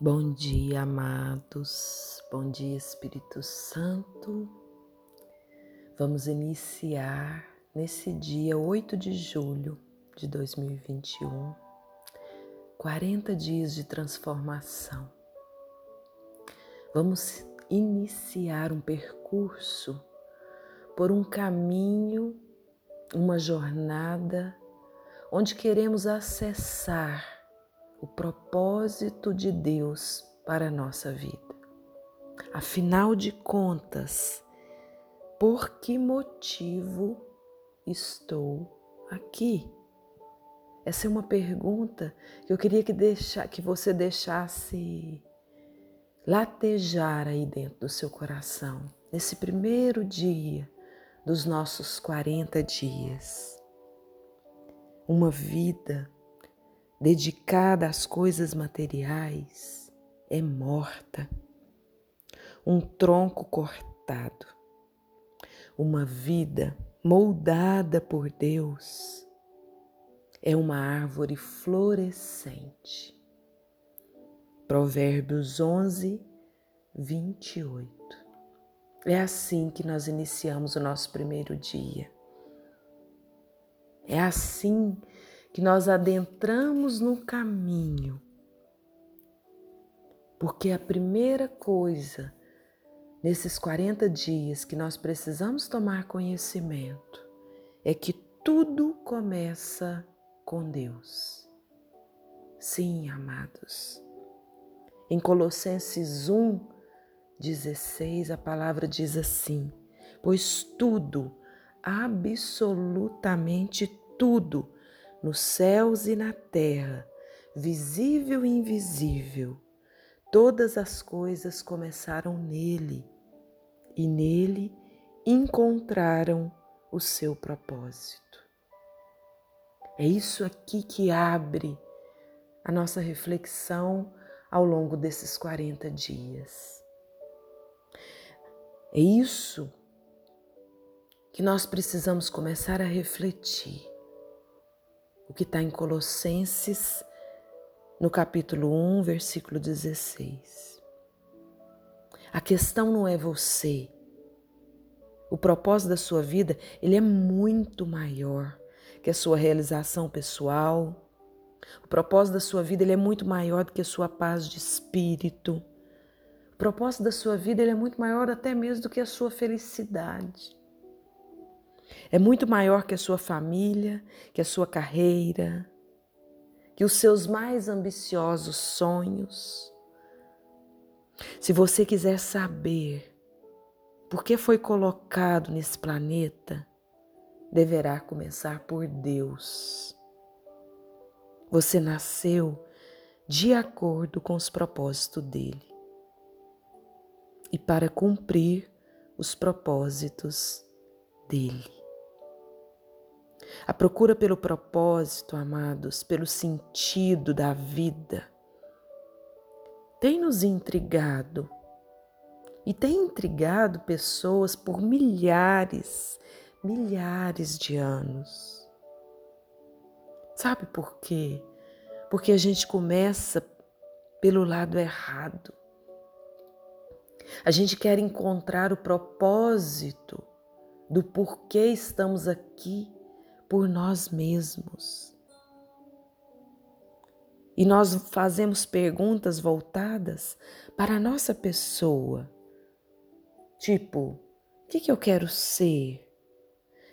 Bom dia, amados. Bom dia, Espírito Santo. Vamos iniciar nesse dia 8 de julho de 2021, 40 dias de transformação. Vamos iniciar um percurso por um caminho, uma jornada onde queremos acessar o propósito de Deus para a nossa vida. Afinal de contas, por que motivo estou aqui? Essa é uma pergunta que eu queria que, deixar, que você deixasse latejar aí dentro do seu coração, nesse primeiro dia dos nossos 40 dias. Uma vida dedicada às coisas materiais é morta. Um tronco cortado, uma vida moldada por Deus é uma árvore florescente. Provérbios 11, 28. É assim que nós iniciamos o nosso primeiro dia. É assim que nós adentramos no caminho. Porque a primeira coisa nesses 40 dias que nós precisamos tomar conhecimento é que tudo começa com Deus. Sim, amados. Em Colossenses 1, 16, a palavra diz assim: Pois tudo, absolutamente tudo, nos céus e na terra, visível e invisível, todas as coisas começaram nele e nele encontraram o seu propósito. É isso aqui que abre a nossa reflexão ao longo desses 40 dias. É isso que nós precisamos começar a refletir o que está em Colossenses, no capítulo 1, versículo 16. A questão não é você. O propósito da sua vida, ele é muito maior que a sua realização pessoal. O propósito da sua vida, ele é muito maior do que a sua paz de espírito. O propósito da sua vida, ele é muito maior até mesmo do que a sua felicidade. É muito maior que a sua família, que a sua carreira, que os seus mais ambiciosos sonhos. Se você quiser saber por que foi colocado nesse planeta, deverá começar por Deus. Você nasceu de acordo com os propósitos dele e para cumprir os propósitos dele. A procura pelo propósito, amados, pelo sentido da vida, tem nos intrigado e tem intrigado pessoas por milhares, milhares de anos. Sabe por quê? Porque a gente começa pelo lado errado. A gente quer encontrar o propósito do porquê estamos aqui por nós mesmos. E nós fazemos perguntas voltadas para a nossa pessoa. Tipo, o que, que eu quero ser?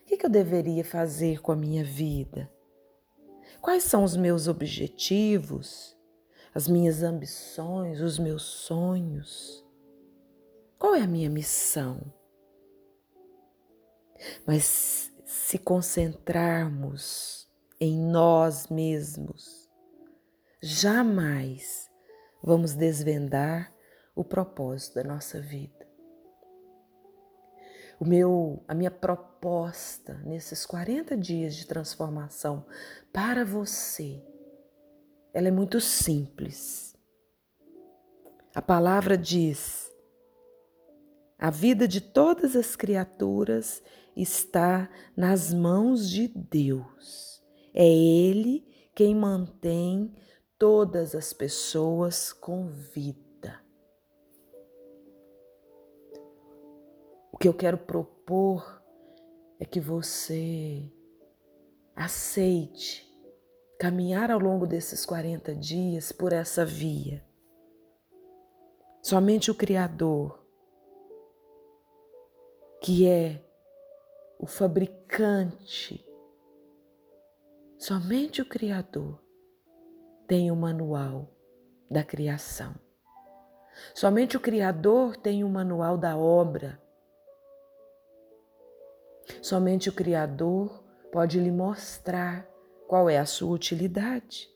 O que, que eu deveria fazer com a minha vida? Quais são os meus objetivos, as minhas ambições, os meus sonhos? Qual é a minha missão? Mas se concentrarmos em nós mesmos, jamais vamos desvendar o propósito da nossa vida. O meu, a minha proposta nesses 40 dias de transformação para você, ela é muito simples. A palavra diz: a vida de todas as criaturas está nas mãos de Deus. É Ele quem mantém todas as pessoas com vida. O que eu quero propor é que você aceite caminhar ao longo desses 40 dias por essa via. Somente o Criador, que é o fabricante, somente o Criador tem o manual da criação. Somente o Criador tem o manual da obra. Somente o Criador pode lhe mostrar qual é a sua utilidade.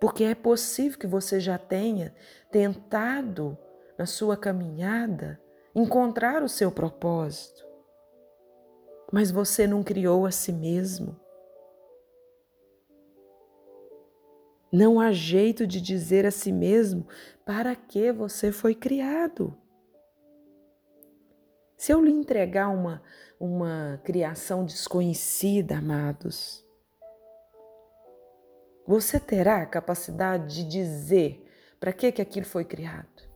Porque é possível que você já tenha tentado na sua caminhada encontrar o seu propósito, mas você não criou a si mesmo. Não há jeito de dizer a si mesmo para que você foi criado. Se eu lhe entregar uma, uma criação desconhecida, amados, você terá a capacidade de dizer para que, que aquilo foi criado?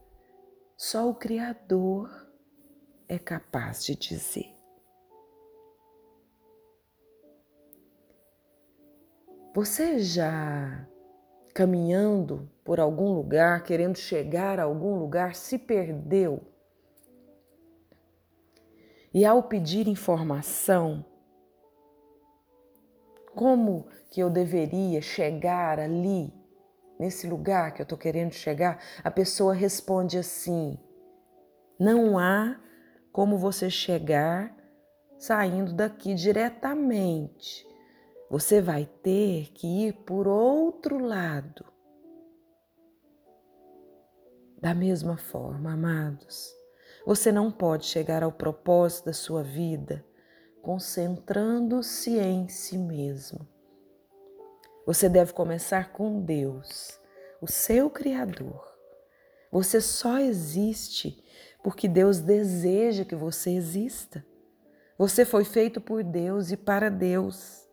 Só o Criador é capaz de dizer. Você já caminhando por algum lugar, querendo chegar a algum lugar, se perdeu. E ao pedir informação, como que eu deveria chegar ali, nesse lugar que eu estou querendo chegar, a pessoa responde assim: não há como você chegar saindo daqui diretamente. Você vai ter que ir por outro lado. Da mesma forma, amados, você não pode chegar ao propósito da sua vida concentrando-se em si mesmo. Você deve começar com Deus, o seu Criador. Você só existe porque Deus deseja que você exista. Você foi feito por Deus e para Deus.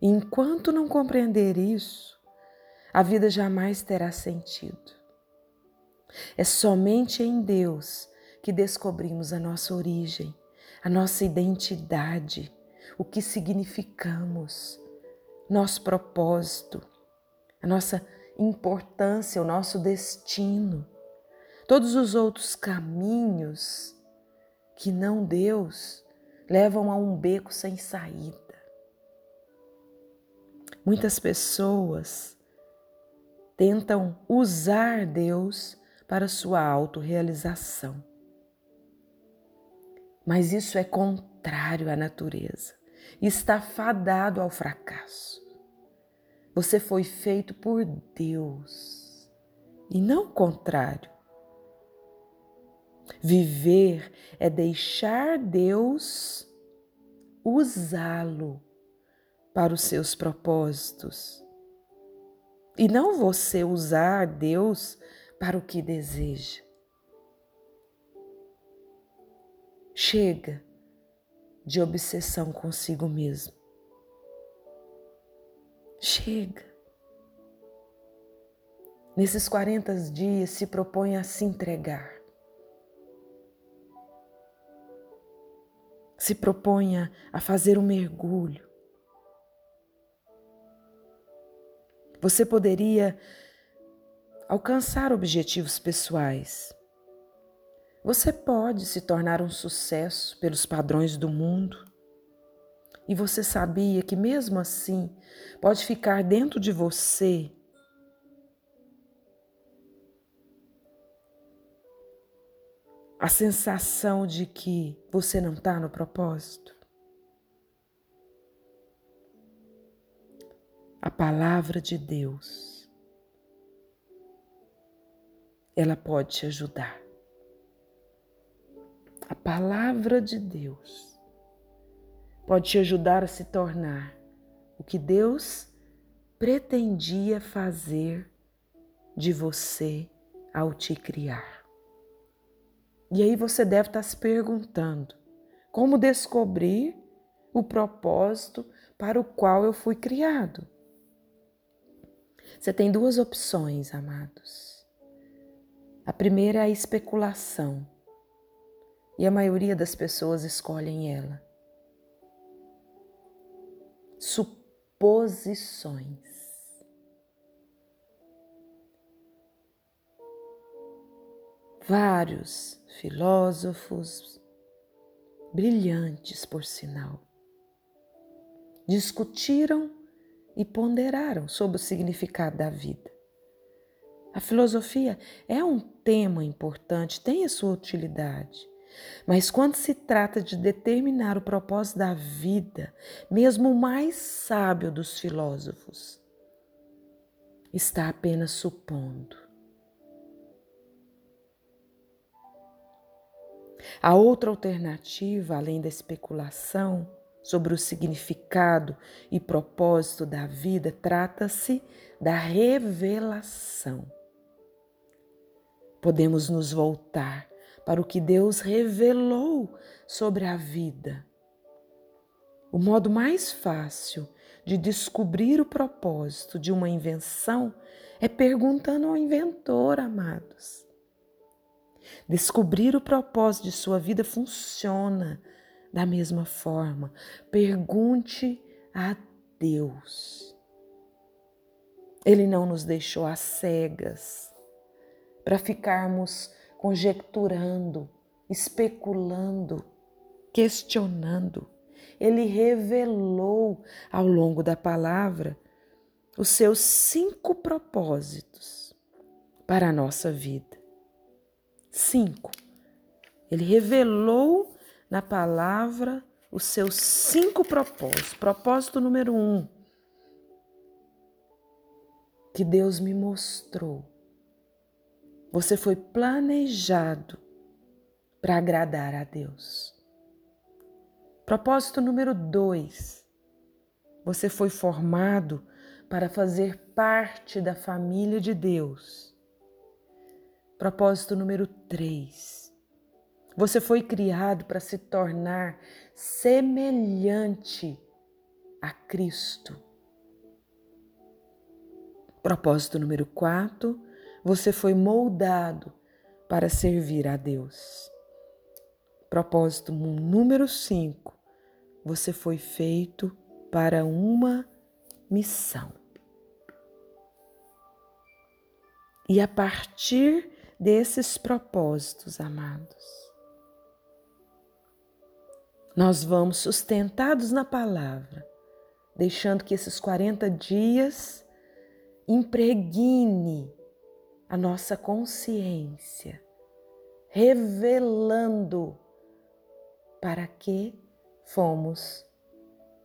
E enquanto não compreender isso, a vida jamais terá sentido. É somente em Deus que descobrimos a nossa origem, a nossa identidade, o que significamos, nosso propósito, a nossa importância, o nosso destino. Todos os outros caminhos que não Deus levam a um beco sem saída. Muitas pessoas tentam usar Deus para sua autorrealização. Mas isso é contrário à natureza está fadado ao fracasso. Você foi feito por Deus e não o contrário. Viver é deixar Deus usá-lo para os seus propósitos. E não você usar Deus para o que deseja. Chega de obsessão consigo mesmo. Chega. Nesses 40 dias, se propõe a se entregar. Se proponha a fazer um mergulho Você poderia alcançar objetivos pessoais. Você pode se tornar um sucesso pelos padrões do mundo. E você sabia que, mesmo assim, pode ficar dentro de você a sensação de que você não está no propósito? a palavra de Deus, ela pode te ajudar. A palavra de Deus pode te ajudar a se tornar o que Deus pretendia fazer de você ao te criar. E aí você deve estar se perguntando: como descobrir o propósito para o qual eu fui criado? Você tem duas opções, amados. A primeira é a especulação, e a maioria das pessoas escolhem ela. Suposições. Vários filósofos, brilhantes por sinal, discutiram e ponderaram sobre o significado da vida. A filosofia é um tema importante, tem a sua utilidade. Mas quando se trata de determinar o propósito da vida, mesmo o mais sábio dos filósofos está apenas supondo. A outra alternativa, além da especulação, sobre o significado e propósito da vida, trata-se da revelação. Podemos nos voltar para o que Deus revelou sobre a vida. O modo mais fácil de descobrir o propósito de uma invenção é perguntando ao inventor, amados. Descobrir o propósito de sua vida funciona da mesma forma, pergunte a Deus. Ele não nos deixou às cegas para ficarmos conjecturando, especulando, questionando. Ele revelou ao longo da palavra os seus cinco propósitos para a nossa vida. Cinco. Ele revelou na palavra os seus cinco propósitos. Propósito número um, que Deus me mostrou. Você foi planejado para agradar a Deus. Propósito número dois, você foi formado para fazer parte da família de Deus. Propósito número três, você foi criado para se tornar semelhante a Cristo. Propósito número 4, você foi moldado para servir a Deus. Propósito número 5, você foi feito para uma missão. E a partir desses propósitos, amados, nós vamos sustentados na palavra, deixando que esses 40 dias impregne a nossa consciência, revelando para que fomos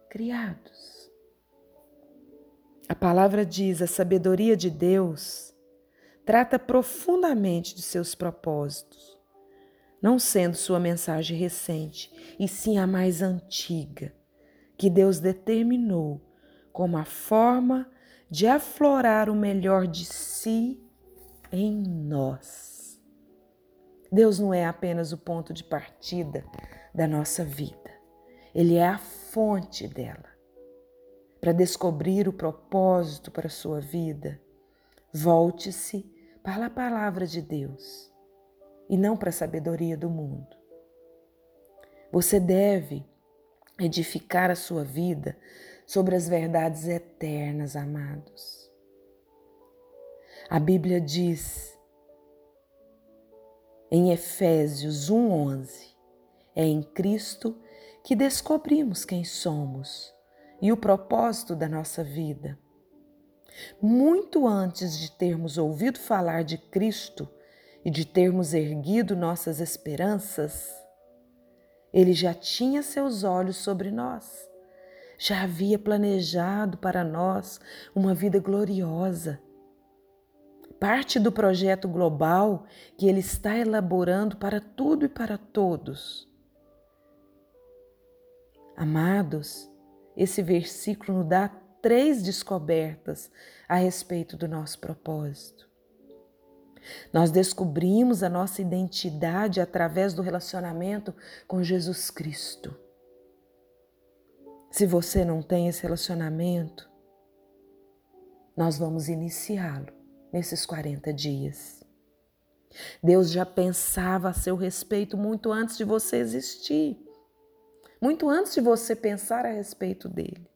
criados. A palavra diz: a sabedoria de Deus trata profundamente de seus propósitos não sendo sua mensagem recente, e sim a mais antiga, que Deus determinou como a forma de aflorar o melhor de si em nós. Deus não é apenas o ponto de partida da nossa vida, Ele é a fonte dela. Para descobrir o propósito para a sua vida, volte-se para a palavra de Deus e não para a sabedoria do mundo. Você deve edificar a sua vida sobre as verdades eternas, amados. A Bíblia diz em Efésios 1:11, é em Cristo que descobrimos quem somos e o propósito da nossa vida. Muito antes de termos ouvido falar de Cristo, e de termos erguido nossas esperanças, ele já tinha seus olhos sobre nós, já havia planejado para nós uma vida gloriosa. Parte do projeto global que ele está elaborando para tudo e para todos. Amados, esse versículo nos dá três descobertas a respeito do nosso propósito. Nós descobrimos a nossa identidade através do relacionamento com Jesus Cristo. Se você não tem esse relacionamento, nós vamos iniciá-lo nesses 40 dias. Deus já pensava a seu respeito muito antes de você existir, muito antes de você pensar a respeito dele.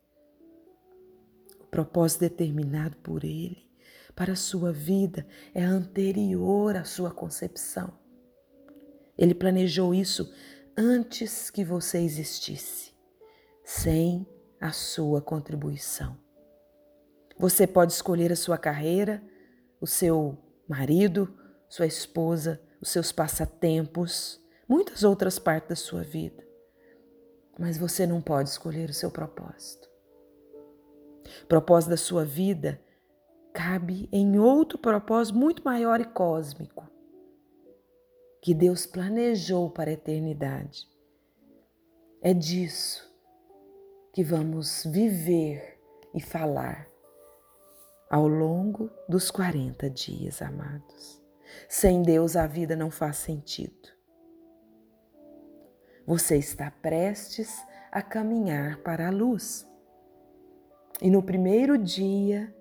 Propósito determinado por ele para a sua vida é anterior à sua concepção. Ele planejou isso antes que você existisse, sem a sua contribuição. Você pode escolher a sua carreira, o seu marido, sua esposa, os seus passatempos, muitas outras partes da sua vida. Mas você não pode escolher o seu propósito. Propósito da sua vida cabe em outro propósito muito maior e cósmico que Deus planejou para a eternidade. É disso que vamos viver e falar ao longo dos 40 dias, amados. Sem Deus a vida não faz sentido. Você está prestes a caminhar para a luz. E no primeiro dia,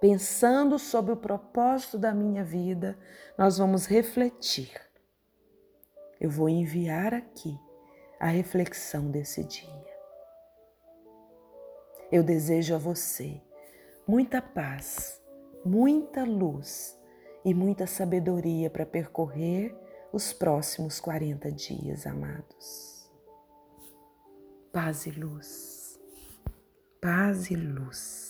pensando sobre o propósito da minha vida, nós vamos refletir. Eu vou enviar aqui a reflexão desse dia. Eu desejo a você muita paz, muita luz e muita sabedoria para percorrer os próximos 40 dias, amados. Paz e luz, paz e luz.